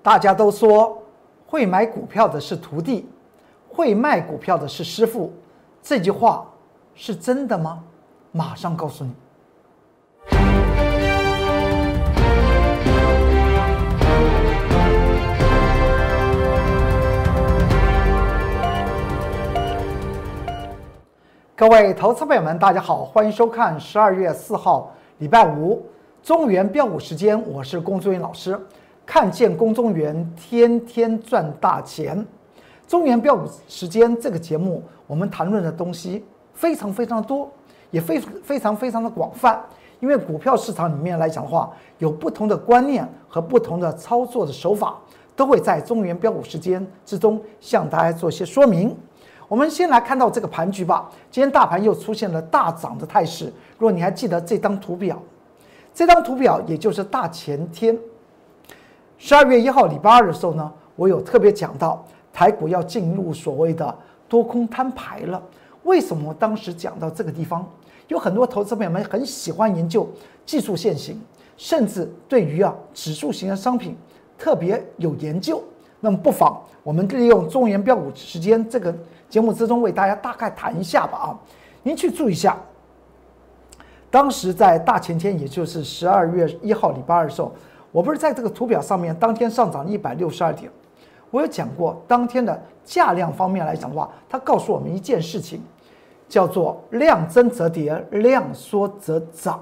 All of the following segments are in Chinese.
大家都说会买股票的是徒弟，会卖股票的是师傅，这句话是真的吗？马上告诉你。各位投资朋友们，大家好，欢迎收看十二月四号礼拜五中原标股时间，我是龚作云老师。看见龚中原，天天赚大钱。中原标股时间这个节目，我们谈论的东西非常非常多，也非非常非常的广泛。因为股票市场里面来讲的话，有不同的观念和不同的操作的手法，都会在中原标股时间之中向大家做些说明。我们先来看到这个盘局吧。今天大盘又出现了大涨的态势。如果你还记得这张图表，这张图表也就是大前天，十二月一号礼拜二的时候呢，我有特别讲到台股要进入所谓的多空摊牌了。为什么当时讲到这个地方？有很多投资朋友们很喜欢研究技术线型，甚至对于啊指数型的商品特别有研究。那么不妨我们利用中原标股时间这个。节目之中为大家大概谈一下吧啊，您去注意一下。当时在大前天，也就是十二月一号礼拜二的时候，我不是在这个图表上面，当天上涨一百六十二点。我有讲过，当天的价量方面来讲的话，它告诉我们一件事情，叫做量增则跌，量缩则涨，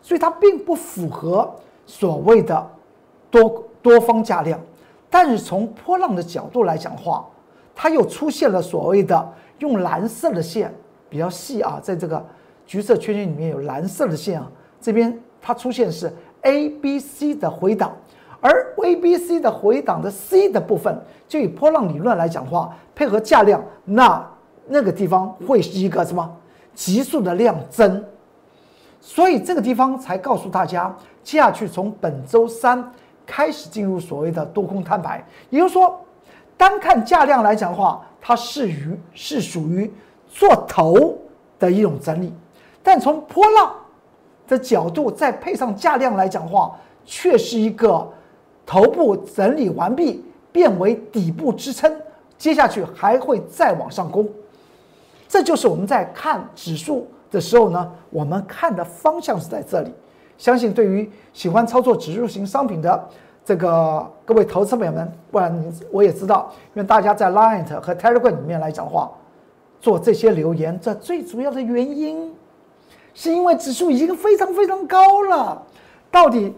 所以它并不符合所谓的多多方价量。但是从波浪的角度来讲的话，它又出现了所谓的用蓝色的线比较细啊，在这个橘色圈圈里面有蓝色的线啊，这边它出现是 A、B、C 的回档，而 A、B、C 的回档的 C 的部分，就以波浪理论来讲的话，配合价量，那那个地方会是一个什么？急速的量增，所以这个地方才告诉大家，接下去从本周三开始进入所谓的多空摊牌，也就是说。单看价量来讲的话，它是于是属于做头的一种整理，但从波浪的角度再配上价量来讲话，却是一个头部整理完毕，变为底部支撑，接下去还会再往上攻。这就是我们在看指数的时候呢，我们看的方向是在这里。相信对于喜欢操作指数型商品的。这个各位投资朋友们，不然我也知道，因为大家在 Line 和 Telegram 里面来讲话，做这些留言，这最主要的原因，是因为指数已经非常非常高了。到底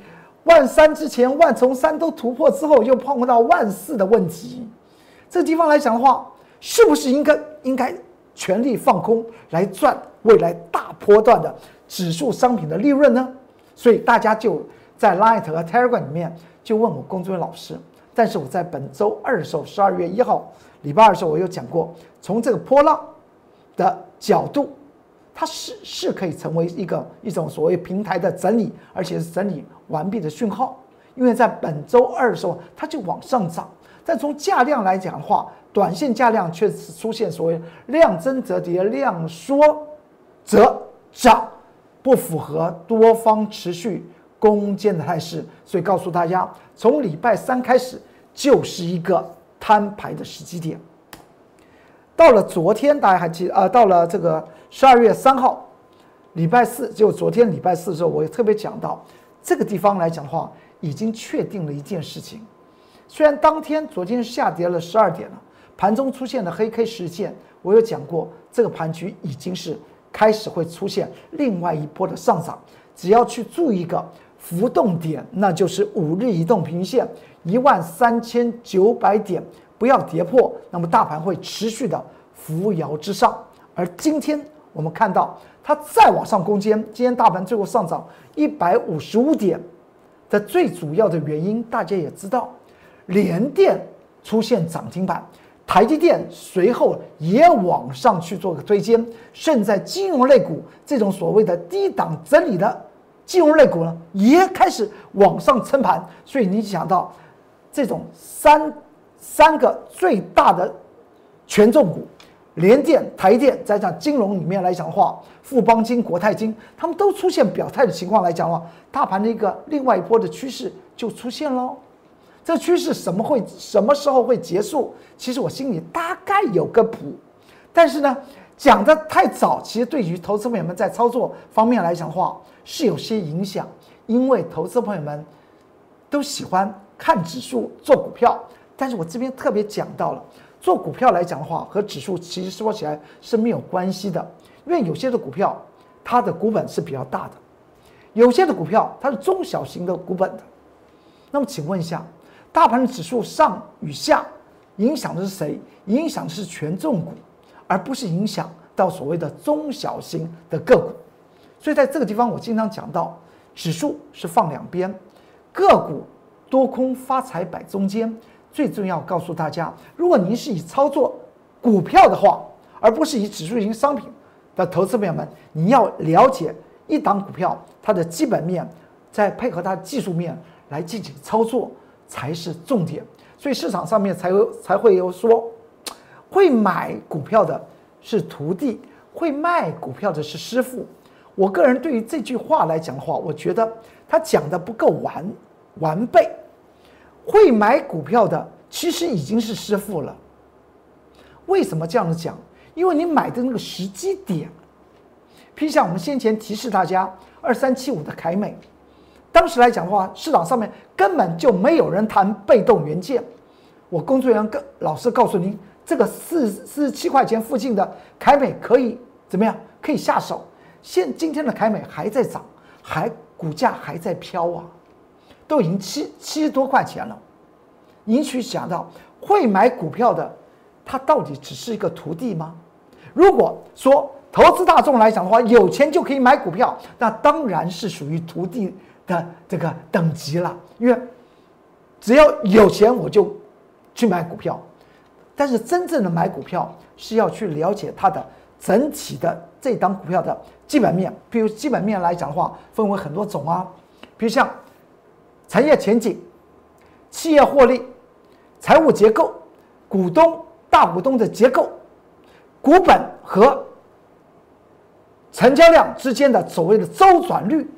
万三之前，万从三都突破之后，又碰到万四的问题，这地方来讲的话，是不是应该应该全力放空来赚未来大波段的指数商品的利润呢？所以大家就在 Light 和 Telegram 里面。就问我龚作老师，但是我在本周二的时候，十二月一号礼拜二的时候，我有讲过，从这个波浪的角度，它是是可以成为一个一种所谓平台的整理，而且是整理完毕的讯号。因为在本周二的时候，它就往上涨，但从价量来讲的话，短线价量却是出现所谓量增则跌，量缩则涨，不符合多方持续。攻坚的态势，所以告诉大家，从礼拜三开始就是一个摊牌的时机点。到了昨天，大家还记啊？到了这个十二月三号，礼拜四，就昨天礼拜四的时候，我也特别讲到这个地方来讲的话，已经确定了一件事情。虽然当天昨天下跌了十二点了，盘中出现的黑 K 实线，我有讲过，这个盘局已经是开始会出现另外一波的上涨，只要去注意一个。浮动点，那就是五日移动平均线一万三千九百点，不要跌破，那么大盘会持续的扶摇直上。而今天我们看到它再往上攻坚，今天大盘最后上涨一百五十五点的最主要的原因，大家也知道，联电出现涨停板，台积电随后也往上去做个推荐，甚至在金融类股这种所谓的低档整理的。金融类股呢也开始往上撑盘，所以你想到这种三三个最大的权重股，联电、台电，在讲金融里面来讲的话，富邦金、国泰金，他们都出现表态的情况来讲的话，大盘的一个另外一波的趋势就出现喽。这趋势什么会什么时候会结束？其实我心里大概有个谱，但是呢，讲的太早，其实对于投资朋友们在操作方面来讲的话，是有些影响，因为投资朋友们都喜欢看指数做股票，但是我这边特别讲到了，做股票来讲的话，和指数其实说起来是没有关系的，因为有些的股票它的股本是比较大的，有些的股票它是中小型的股本的，那么请问一下。大盘的指数上与下，影响的是谁？影响的是权重股，而不是影响到所谓的中小型的个股。所以在这个地方，我经常讲到，指数是放两边，个股多空发财摆中间。最重要告诉大家，如果您是以操作股票的话，而不是以指数型商品的投资朋友们，你要了解一档股票它的基本面，再配合它技术面来进行操作。才是重点，所以市场上面才有才会有说，会买股票的是徒弟，会卖股票的是师傅。我个人对于这句话来讲的话，我觉得他讲的不够完完备。会买股票的其实已经是师傅了。为什么这样子讲？因为你买的那个时机点，譬如像我们先前提示大家二三七五的凯美。当时来讲的话，市场上面根本就没有人谈被动元件。我工作人员跟老师告诉您，这个四四十七块钱附近的凯美可以怎么样？可以下手。现今天的凯美还在涨，还股价还在飘啊，都已经七七十多块钱了。您去想到会买股票的，他到底只是一个徒弟吗？如果说投资大众来讲的话，有钱就可以买股票，那当然是属于徒弟。的这个等级了，因为只要有钱我就去买股票，但是真正的买股票是要去了解它的整体的这档股票的基本面。比如基本面来讲的话，分为很多种啊，比如像产业前景、企业获利、财务结构、股东大股东的结构、股本和成交量之间的所谓的周转率。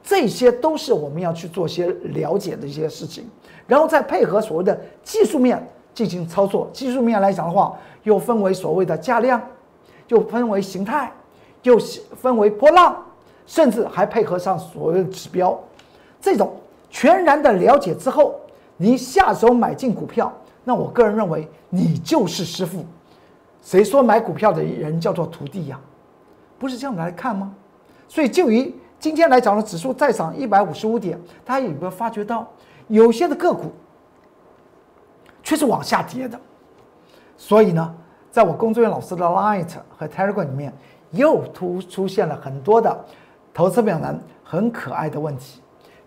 这些都是我们要去做些了解的一些事情，然后再配合所谓的技术面进行操作。技术面来讲的话，又分为所谓的价量，又分为形态，又分为波浪，甚至还配合上所谓的指标。这种全然的了解之后，你下手买进股票，那我个人认为你就是师傅。谁说买股票的人叫做徒弟呀？不是这样来看吗？所以就于。今天来讲呢，指数再涨一百五十五点，大家有没有发觉到，有些的个股却是往下跌的？所以呢，在我工作人员老师的 Light 和 Telegram 里面，又突出现了很多的投资朋们很可爱的问题，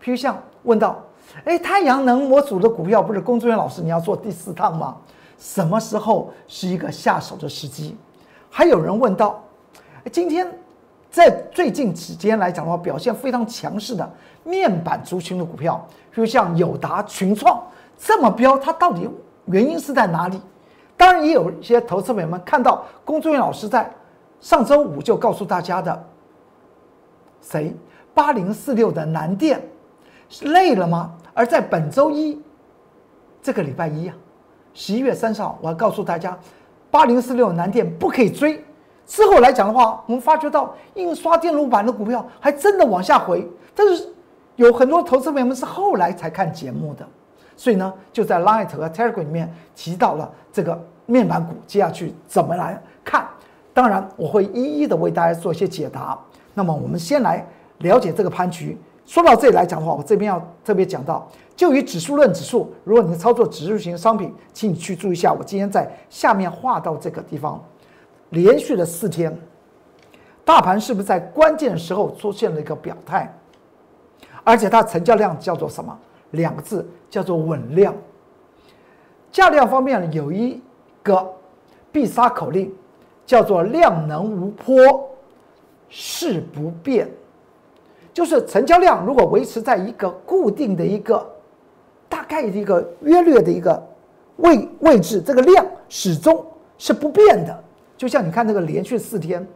譬如像问到：哎，太阳能模组的股票不是工作人员老师你要做第四趟吗？什么时候是一个下手的时机？还有人问到：今天。在最近几天来讲的话，表现非常强势的面板族群的股票，比如像友达、群创这么标，它到底原因是在哪里？当然，也有一些投资朋友们看到龚作员老师在上周五就告诉大家的，谁八零四六的南电累了吗？而在本周一这个礼拜一啊，十一月三十号，我要告诉大家，八零四六南电不可以追。之后来讲的话，我们发觉到印刷电路板的股票还真的往下回，但是有很多投资朋友们是后来才看节目的，所以呢，就在 Light 和 Telegram 里面提到了这个面板股接下去怎么来看。当然，我会一一的为大家做一些解答。那么，我们先来了解这个盘局。说到这里来讲的话，我这边要特别讲到，就以指数论指数，如果你操作指数型商品，请你去注意一下，我今天在下面画到这个地方。连续的四天，大盘是不是在关键时候出现了一个表态？而且它成交量叫做什么？两个字叫做稳量。价量方面有一个必杀口令，叫做量能无波，势不变。就是成交量如果维持在一个固定的一个大概的一个约略的一个位位置，这个量始终是不变的。就像你看那个连续四天，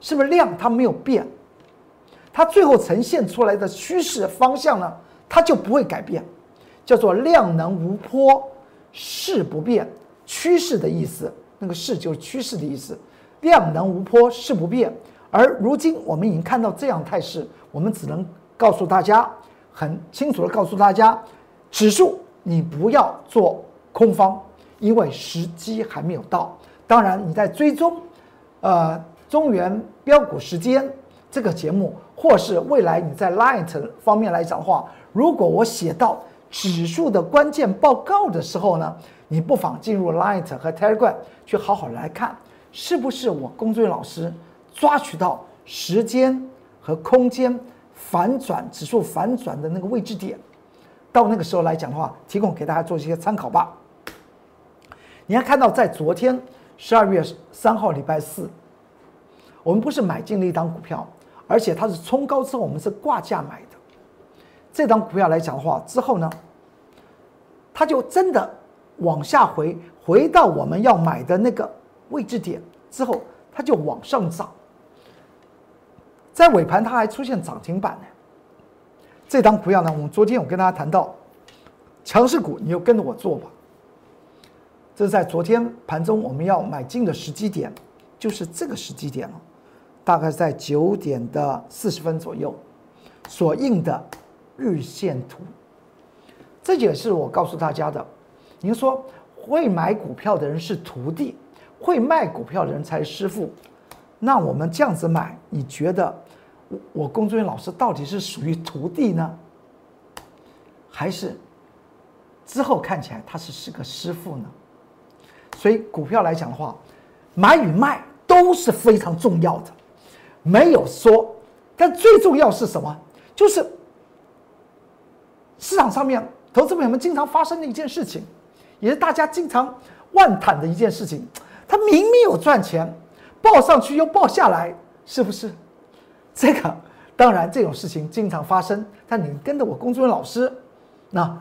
是不是量它没有变？它最后呈现出来的趋势方向呢，它就不会改变。叫做量能无波，势不变，趋势的意思。那个势就是趋势的意思，量能无波，势不变。而如今我们已经看到这样态势，我们只能告诉大家，很清楚的告诉大家，指数你不要做空方，因为时机还没有到。当然你在追踪，呃，中原标股时间这个节目，或是未来你在 Light 方面来讲的话，如果我写到指数的关键报告的时候呢，你不妨进入 Light 和 Telegram 去好好来看，是不是我工作老师。抓取到时间和空间反转指数反转的那个位置点，到那个时候来讲的话，提供给大家做一些参考吧。你还看到，在昨天十二月三号礼拜四，我们不是买进了一档股票，而且它是冲高之后，我们是挂价买的。这档股票来讲的话，之后呢，它就真的往下回，回到我们要买的那个位置点之后，它就往上涨。在尾盘，它还出现涨停板呢。这张股票呢，我们昨天我跟大家谈到，强势股，你就跟着我做吧。这是在昨天盘中我们要买进的时机点，就是这个时机点了，大概在九点的四十分左右，所印的日线图。这也是我告诉大家的。您说会买股票的人是徒弟，会卖股票的人才是师傅。那我们这样子买，你觉得？我我工作人员老师到底是属于徒弟呢，还是之后看起来他是是个师傅呢？所以股票来讲的话，买与卖都是非常重要的，没有说，但最重要是什么？就是市场上面投资朋友们经常发生的一件事情，也是大家经常万谈的一件事情。他明明有赚钱，报上去又报下来，是不是？这个当然，这种事情经常发生。但你跟着我工作人员老师，那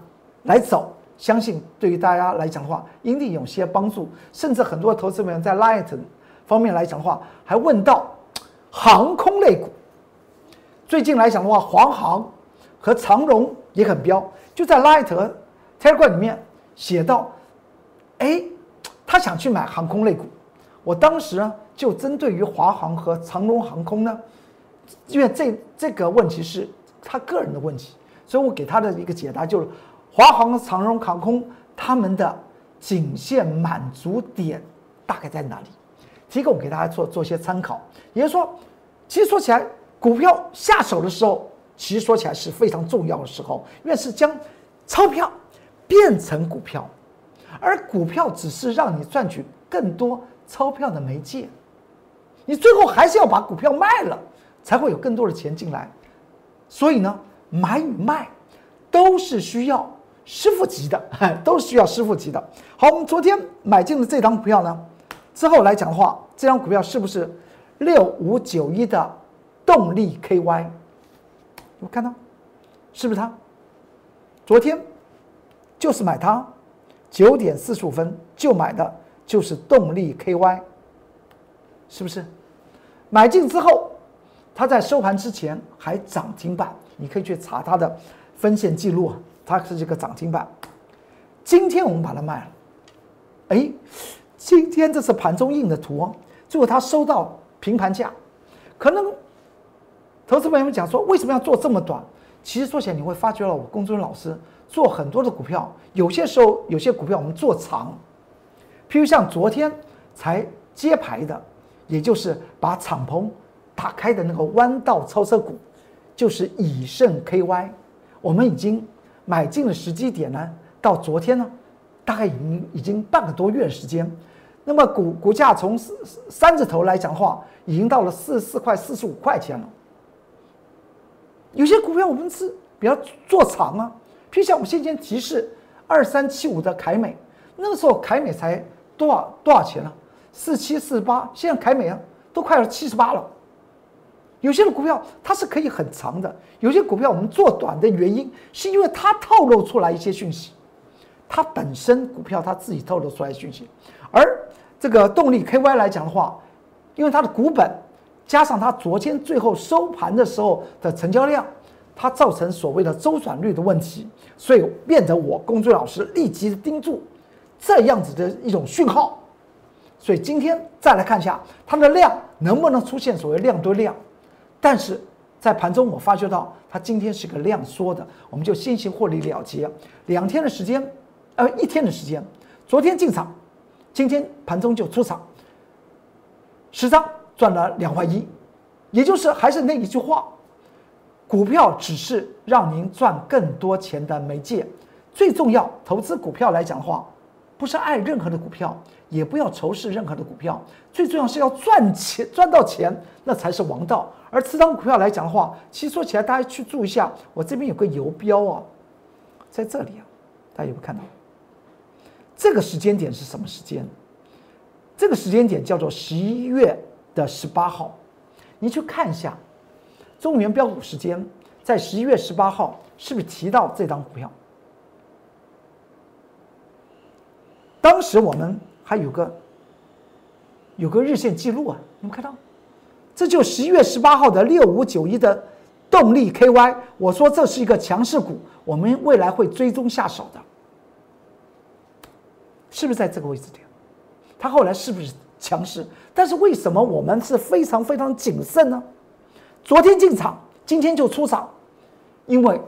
来走，相信对于大家来讲的话，一定有些帮助。甚至很多投资人在 Light 方面来讲的话，还问到航空类股。最近来讲的话，华航和长荣也很彪，就在 Light Telegram 里面写到，哎，他想去买航空类股。我当时呢，就针对于华航和长荣航空呢。因为这这个问题是他个人的问题，所以我给他的一个解答就是，华航、长荣航空他们的颈线满足点大概在哪里？提供给大家做做些参考。也就是说，其实说起来，股票下手的时候，其实说起来是非常重要的时候，因为是将钞票变成股票，而股票只是让你赚取更多钞票的媒介，你最后还是要把股票卖了。才会有更多的钱进来，所以呢，买与卖都是需要师傅级的，都是需要师傅级的。好，我们昨天买进的这张股票呢，之后来讲的话，这张股票是不是六五九一的动力 KY？有看到？是不是它？昨天就是买它，九点四十五分就买的，就是动力 KY，是不是？买进之后。它在收盘之前还涨停板，你可以去查它的分线记录啊，它是这个涨停板。今天我们把它卖了，哎，今天这是盘中印的图，最后它收到平盘价。可能投资朋友们讲说，为什么要做这么短？其实说起来，你会发觉了，我工作人员老师做很多的股票，有些时候有些股票我们做长，譬如像昨天才揭牌的，也就是把敞篷。打开的那个弯道超车股，就是以盛 KY，我们已经买进了时机点呢，到昨天呢，大概已经已经半个多月的时间，那么股股价从三三字头来讲的话，已经到了四十四块、四十五块钱了。有些股票我们是比较做长啊，譬如像我们先前提示二三七五的凯美，那个时候凯美才多少多少钱呢？四七四八，现在凯美啊都快要七十八了。有些的股票它是可以很长的，有些股票我们做短的原因是因为它透露出来一些讯息，它本身股票它自己透露出来讯息，而这个动力 KY 来讲的话，因为它的股本加上它昨天最后收盘的时候的成交量，它造成所谓的周转率的问题，所以变得我工作老师立即盯住这样子的一种讯号。所以今天再来看一下它的量能不能出现所谓量堆量，但是在盘中我发觉到它今天是个量缩的，我们就先行获利了结。两天的时间，呃，一天的时间，昨天进场，今天盘中就出场，十张赚了两块一，也就是还是那一句话，股票只是让您赚更多钱的媒介，最重要，投资股票来讲的话，不是爱任何的股票。也不要仇视任何的股票，最重要是要赚钱，赚到钱那才是王道。而持仓股票来讲的话，其实说起来，大家去注意一下，我这边有个游标啊，在这里啊，大家有没有看到？这个时间点是什么时间？这个时间点叫做十一月的十八号，你去看一下中原标股时间，在十一月十八号是不是提到这张股票？当时我们。还有个有个日线记录啊，你们看到？这就十一月十八号的六五九一的动力 KY，我说这是一个强势股，我们未来会追踪下手的，是不是在这个位置点？它后来是不是强势？但是为什么我们是非常非常谨慎呢？昨天进场，今天就出场，因为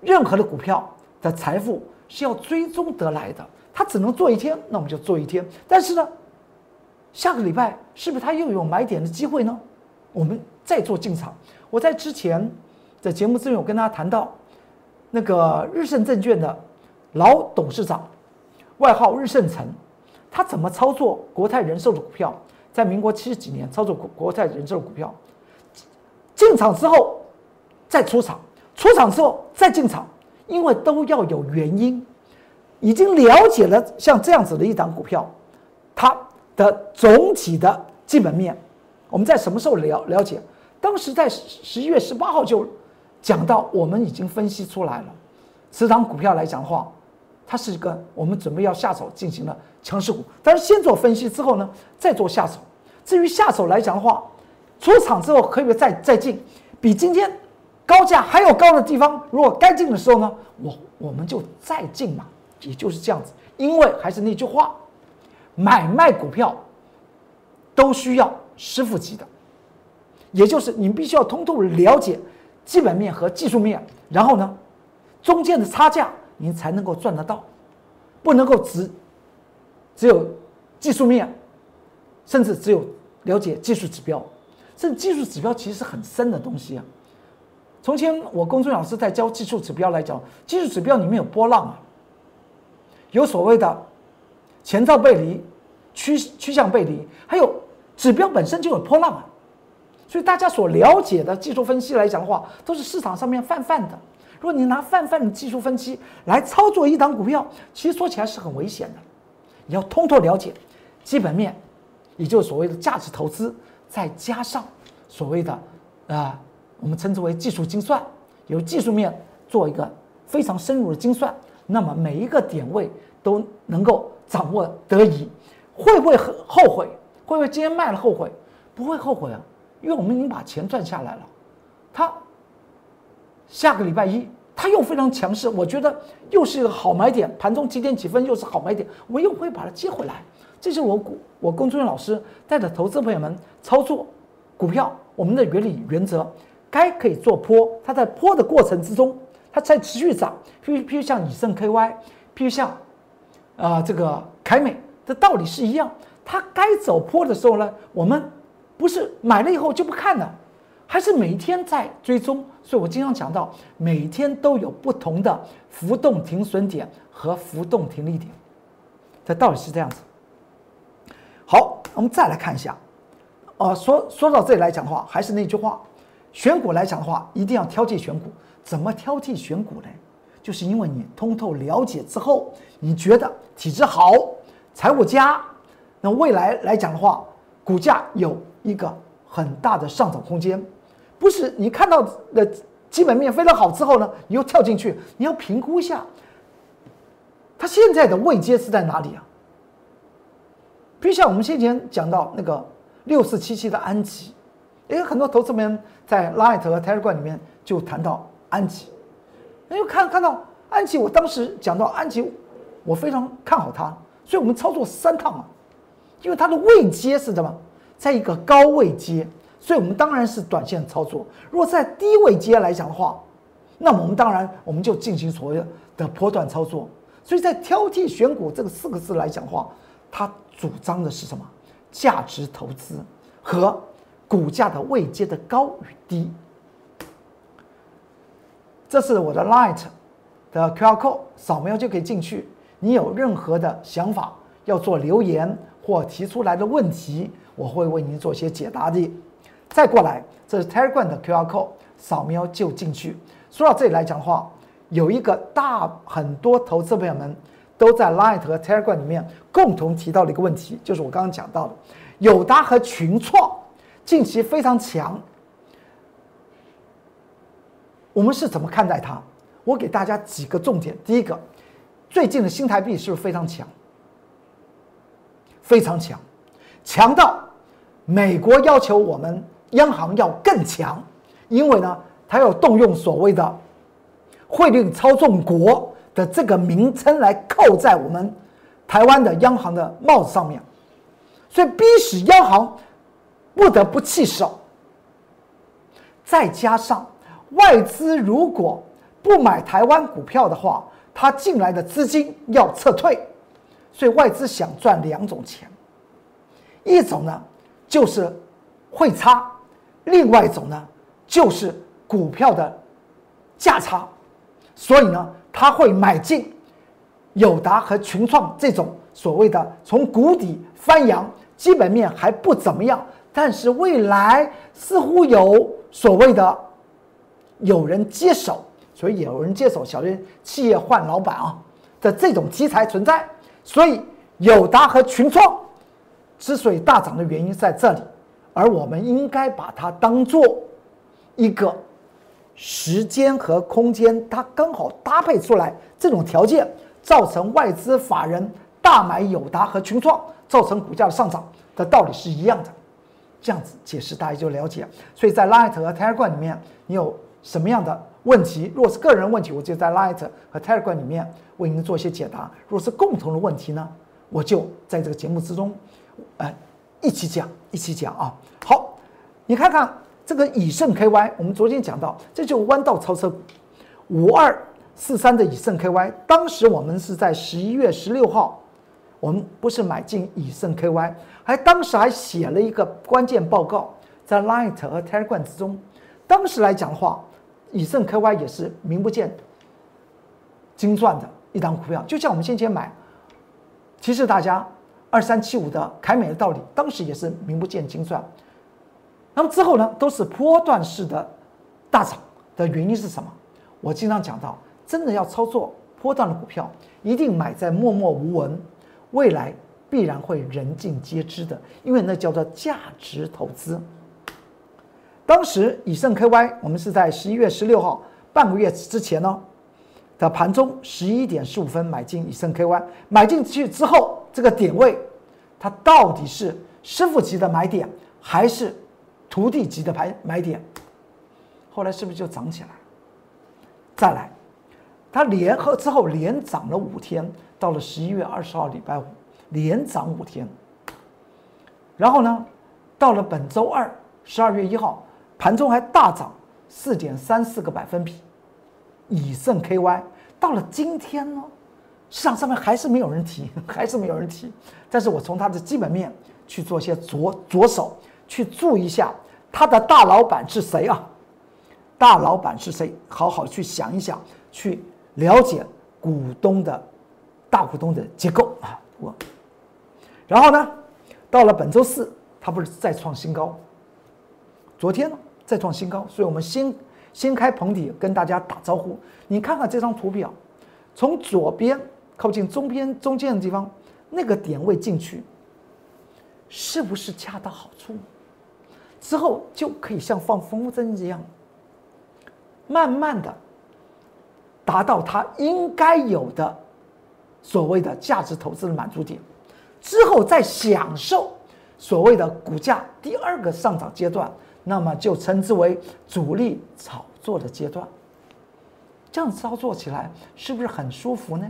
任何的股票的财富是要追踪得来的。它只能做一天，那我们就做一天。但是呢，下个礼拜是不是它又有买点的机会呢？我们再做进场。我在之前的节目中有跟大家谈到，那个日盛证券的老董事长，外号日盛成，他怎么操作国泰人寿的股票？在民国七十几年操作国国泰人寿的股票，进场之后再出场，出场之后再进场，因为都要有原因。已经了解了像这样子的一档股票，它的总体的基本面，我们在什么时候了了解？当时在十一月十八号就讲到，我们已经分析出来了，此档股票来讲的话，它是一个我们准备要下手进行了强势股，但是先做分析之后呢，再做下手。至于下手来讲的话，出场之后可以再再进，比今天高价还要高的地方，如果该进的时候呢，我我们就再进嘛。也就是这样子，因为还是那句话，买卖股票都需要师傅级的，也就是你必须要通透了解基本面和技术面，然后呢，中间的差价你才能够赚得到，不能够只只有技术面，甚至只有了解技术指标，这技术指标其实是很深的东西啊。从前我公孙老师在教技术指标来讲，技术指标里面有波浪啊。有所谓的前兆背离、趋趋向背离，还有指标本身就有波浪啊，所以大家所了解的技术分析来讲的话，都是市场上面泛泛的。如果你拿泛泛的技术分析来操作一档股票，其实说起来是很危险的。你要通透了解基本面，也就是所谓的价值投资，再加上所谓的啊，我们称之为技术精算，由技术面做一个非常深入的精算，那么每一个点位。都能够掌握得宜，会不会很后悔？会不会今天卖了后悔？不会后悔啊，因为我们已经把钱赚下来了。他下个礼拜一他又非常强势，我觉得又是一个好买点。盘中几点几分又是好买点，我又会把它接回来。这是我股我龚春老师带着投资朋友们操作股票，我们的原理原则，该可以做坡，它在坡的过程之中，它在持续涨。譬如譬如像以盛 KY，譬如像。啊，这个凯美的道理是一样，它该走坡的时候呢，我们不是买了以后就不看了，还是每天在追踪。所以我经常讲到，每天都有不同的浮动停损点和浮动停利点，这道理是这样子。好，我们再来看一下，呃，说说到这里来讲的话，还是那句话，选股来讲的话，一定要挑剔选股。怎么挑剔选股呢？就是因为你通透了解之后，你觉得体质好、财务佳，那未来来讲的话，股价有一个很大的上涨空间。不是你看到的基本面非常好之后呢，你又跳进去，你要评估一下，它现在的位阶是在哪里啊？比如像我们先前讲到那个六四七七的安吉，也有很多投资人在 Light 和 Telegram 里面就谈到。安吉，因为看看到安琪，我当时讲到安琪，我非常看好它，所以我们操作三趟嘛，因为它的位阶是什么，在一个高位阶，所以我们当然是短线操作。如果在低位阶来讲的话，那么我们当然我们就进行所谓的波段操作。所以在挑剔选股这个四个字来讲的话，它主张的是什么？价值投资和股价的位阶的高与低。这是我的 Light 的 QR code，扫描就可以进去。你有任何的想法要做留言或提出来的问题，我会为您做些解答的。再过来，这是 Telegram 的 QR code，扫描就进去。说到这里来讲的话，有一个大很多投资朋友们都在 Light 和 Telegram 里面共同提到的一个问题，就是我刚刚讲到的友达和群创近期非常强。我们是怎么看待它？我给大家几个重点。第一个，最近的新台币是不是非常强？非常强，强到美国要求我们央行要更强，因为呢，它要动用所谓的汇率操纵国的这个名称来扣在我们台湾的央行的帽子上面，所以逼使央行不得不弃守。再加上。外资如果不买台湾股票的话，它进来的资金要撤退，所以外资想赚两种钱，一种呢就是汇差，另外一种呢就是股票的价差，所以呢他会买进友达和群创这种所谓的从谷底翻扬，基本面还不怎么样，但是未来似乎有所谓的。有人接手，所以有人接手，小人企业换老板啊的这种题材存在，所以友达和群创之所以大涨的原因在这里，而我们应该把它当做一个时间和空间，它刚好搭配出来这种条件，造成外资法人大买友达和群创，造成股价的上涨的道理是一样的。这样子解释大家就了解。所以在 Light 和 Telegram 里面，你有。什么样的问题？如果是个人问题，我就在 Light 和 Telegram 里面为您做一些解答；如果是共同的问题呢，我就在这个节目之中，呃，一起讲，一起讲啊。好，你看看这个以盛 KY，我们昨天讲到，这就弯道超车，五二四三的以盛 KY，当时我们是在十一月十六号，我们不是买进以盛 KY，还当时还写了一个关键报告在 Light 和 Telegram 之中，当时来讲的话。以盛 KY 也是名不见经传的一档股票，就像我们先前买提示大家二三七五的凯美的道理，当时也是名不见经传。那么之后呢，都是波段式的大涨的原因是什么？我经常讲到，真的要操作波段的股票，一定买在默默无闻，未来必然会人尽皆知的，因为那叫做价值投资。当时以盛 KY，我们是在十一月十六号半个月之前呢的盘中十一点十五分买进以盛 KY，买进去之后，这个点位它到底是师傅级的买点还是徒弟级的买买点？后来是不是就涨起来？再来，它连和之后连涨了五天，到了十一月二十号礼拜五连涨五天，然后呢，到了本周二十二月一号。盘中还大涨四点三四个百分比，以盛 KY 到了今天呢，市场上面还是没有人提，还是没有人提。但是我从它的基本面去做些着着手，去注意一下它的大老板是谁啊？大老板是谁？好好去想一想，去了解股东的大股东的结构啊。我，然后呢，到了本周四，它不是再创新高？昨天呢？再创新高，所以我们先先开棚底跟大家打招呼。你看看这张图表，从左边靠近中边中间的地方那个点位进去，是不是恰到好处？之后就可以像放风筝一样，慢慢的达到它应该有的所谓的价值投资的满足点，之后再享受所谓的股价第二个上涨阶段。那么就称之为主力炒作的阶段，这样操作起来是不是很舒服呢？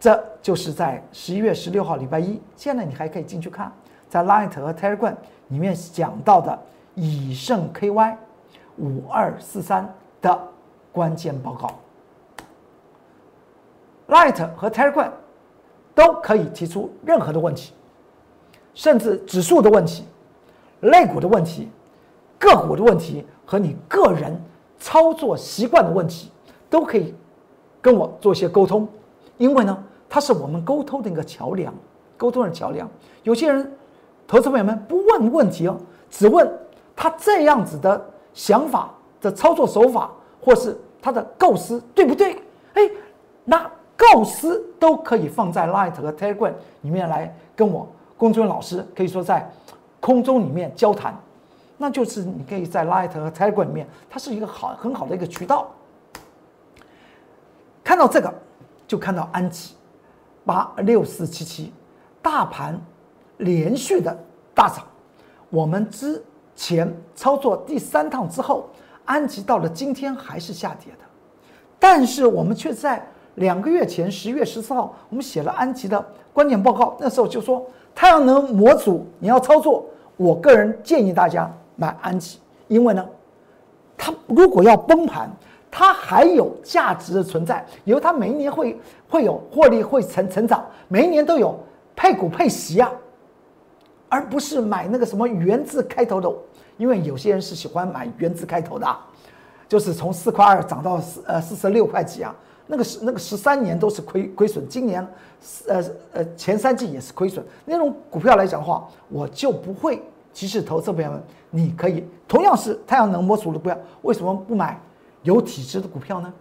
这就是在十一月十六号礼拜一，现在你还可以进去看，在 Light 和 Telegram 里面讲到的以盛 KY 五二四三的关键报告。Light 和 Telegram 都可以提出任何的问题，甚至指数的问题、类股的问题、个股的问题和你个人操作习惯的问题，都可以跟我做一些沟通。因为呢，它是我们沟通的一个桥梁，沟通的桥梁。有些人，投资朋友们不问问题哦，只问他这样子的想法的操作手法，或是他的构思对不对？哎，那。构思都可以放在 Light 和 Telegram 里面来跟我龚尊老师可以说在空中里面交谈，那就是你可以在 Light 和 Telegram 里面，它是一个好很好的一个渠道。看到这个，就看到安吉八六四七七大盘连续的大涨，我们之前操作第三趟之后，安吉到了今天还是下跌的，但是我们却在。两个月前，十月十四号，我们写了安吉的关键报告。那时候就说，太阳能模组你要操作，我个人建议大家买安吉，因为呢，它如果要崩盘，它还有价值的存在，因为它每一年会会有获利会成成长，每一年都有配股配息啊，而不是买那个什么元字开头的，因为有些人是喜欢买元字开头的，啊就是从四块二涨到四呃四十六块几啊。那个十那个十三年都是亏亏损，今年，呃呃前三季也是亏损。那种股票来讲的话，我就不会。其实投资朋友们，你可以同样是太阳能模组的股票，为什么不买有体质的股票呢？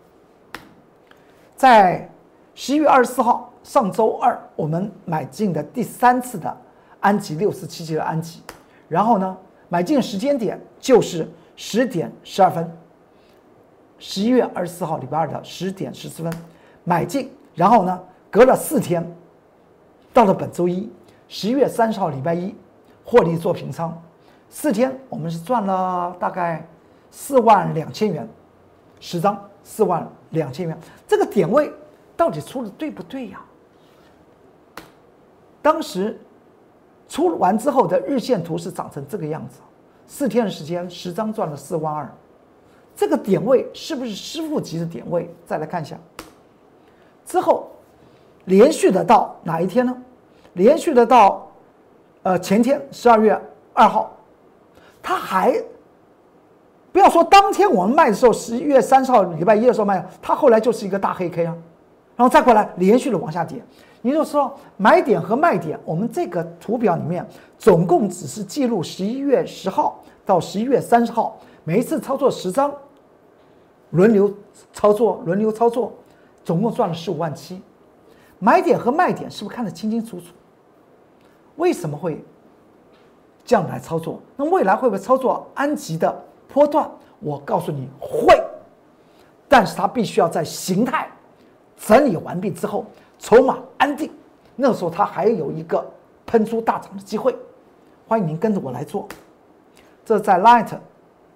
在十一月二十四号，上周二我们买进的第三次的安吉六四七七的安吉，然后呢，买进时间点就是十点十二分。十一月二十四号，礼拜二的十点十四分买进，然后呢，隔了四天，到了本周一，十一月三十号，礼拜一，获利做平仓，四天我们是赚了大概四万两千元，十张四万两千元，这个点位到底出的对不对呀？当时出完之后的日线图是长成这个样子，四天的时间，十张赚了四万二。这个点位是不是师傅级的点位？再来看一下，之后连续的到哪一天呢？连续的到呃前天十二月二号，它还不要说当天我们卖的时候，十一月三十号礼拜一的时候卖，它后来就是一个大黑 K 啊，然后再过来连续的往下跌。也就是说，买点和卖点，我们这个图表里面总共只是记录十一月十号到十一月三十号，每一次操作十张。轮流操作，轮流操作，总共赚了十五万七。买点和卖点是不是看得清清楚楚？为什么会这样来操作？那未来会不会操作安吉的波段？我告诉你会，但是它必须要在形态整理完毕之后，筹码安定，那时候它还有一个喷出大涨的机会。欢迎您跟着我来做，这在 Light。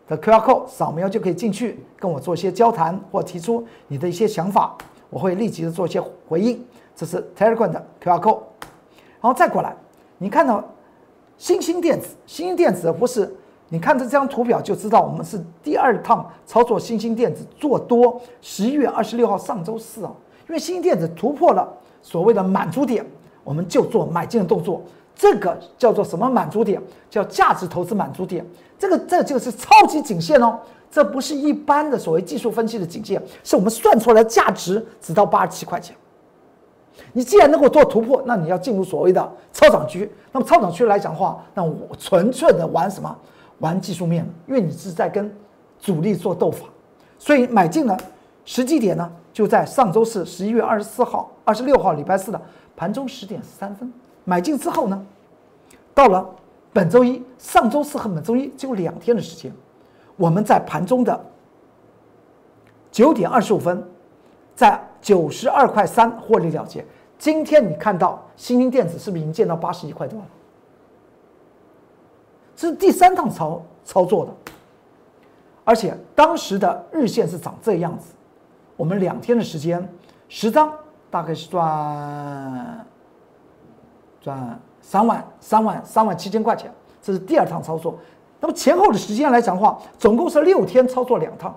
的 QR code 扫描就可以进去跟我做一些交谈或提出你的一些想法，我会立即的做一些回应。这是 Telegram 的 QR code，然后再过来，你看到星星电子，星星电子不是？你看着这张图表就知道，我们是第二趟操作星星电子做多。十一月二十六号上周四啊，因为星星电子突破了所谓的满足点，我们就做买进的动作。这个叫做什么满足点？叫价值投资满足点。这个这就是超级颈线哦，这不是一般的所谓技术分析的颈线，是我们算出来的价值只到八十七块钱。你既然能够做突破，那你要进入所谓的超涨区。那么超涨区来讲的话，那我纯粹的玩什么？玩技术面，因为你是在跟主力做斗法。所以买进呢，实际点呢就在上周四十一月二十四号、二十六号礼拜四的盘中十点十三分。买进之后呢，到了本周一、上周四和本周一只有两天的时间，我们在盘中的九点二十五分，在九十二块三获利了结。今天你看到新兴电子是不是已经见到八十一块多了？这是第三趟操操作的，而且当时的日线是长这样子，我们两天的时间，十张大概是赚赚三万三万三万七千块钱，这是第二趟操作。那么前后的时间来讲的话，总共是六天操作两趟，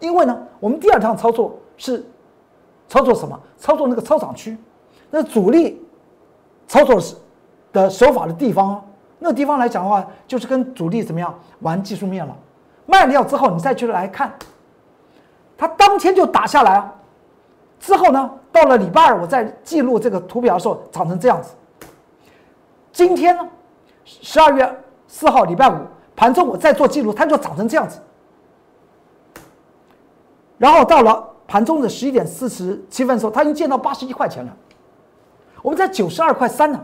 因为呢，我们第二趟操作是操作什么？操作那个操场区，那主力操作是的手法的地方，那地方来讲的话，就是跟主力怎么样玩技术面了。卖掉之后，你再去来看，它当天就打下来啊。之后呢，到了礼拜二，我在记录这个图表的时候，长成这样子。今天呢，十二月四号礼拜五盘中，我再做记录，它就长成这样子。然后到了盘中的十一点四十七分的时候，它已经见到八十一块钱了。我们在九十二块三呢，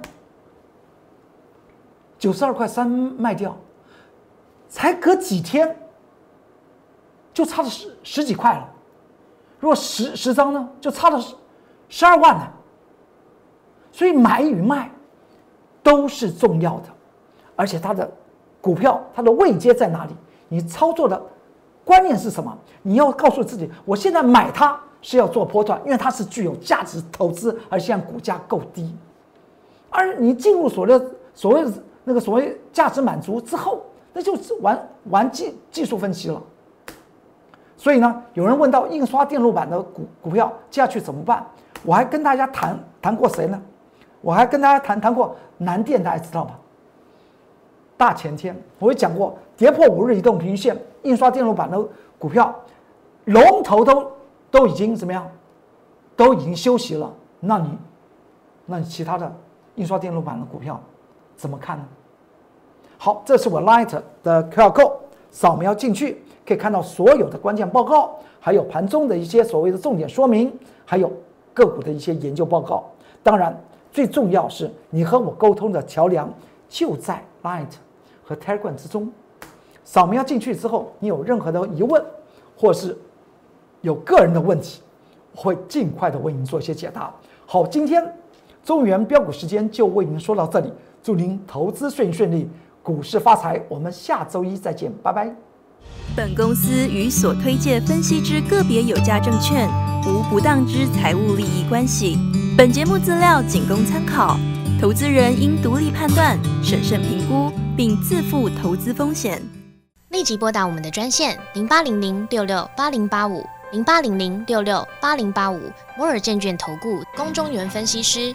九十二块三卖掉，才隔几天。就差了十十几块了，如果十十张呢，就差了十十二万呢。所以买与卖都是重要的，而且它的股票它的位阶在哪里？你操作的观念是什么？你要告诉自己，我现在买它是要做波段，因为它是具有价值投资，而现在股价够低。而你进入所谓的所谓的那个所谓价值满足之后，那就是玩玩技技术分析了。所以呢，有人问到印刷电路板的股股票接下去怎么办？我还跟大家谈谈过谁呢？我还跟大家谈谈过南电，大家知道吗？大前天我也讲过，跌破五日移动平均线，印刷电路板的股票龙头都都已经怎么样？都已经休息了。那你，那你其他的印刷电路板的股票怎么看呢？好，这是我 Light 的 QR code，扫描进去。可以看到所有的关键报告，还有盘中的一些所谓的重点说明，还有个股的一些研究报告。当然，最重要是你和我沟通的桥梁就在 Light 和 Telegram 之中。扫描进去之后，你有任何的疑问，或是有个人的问题，我会尽快的为您做一些解答。好，今天中原标股时间就为您说到这里，祝您投资顺顺利，股市发财。我们下周一再见，拜拜。本公司与所推介分析之个别有价证券无不当之财务利益关系。本节目资料仅供参考，投资人应独立判断、审慎评估，并自负投资风险。立即拨打我们的专线零八零零六六八零八五零八零零六六八零八五摩尔证券投顾龚中原分析师。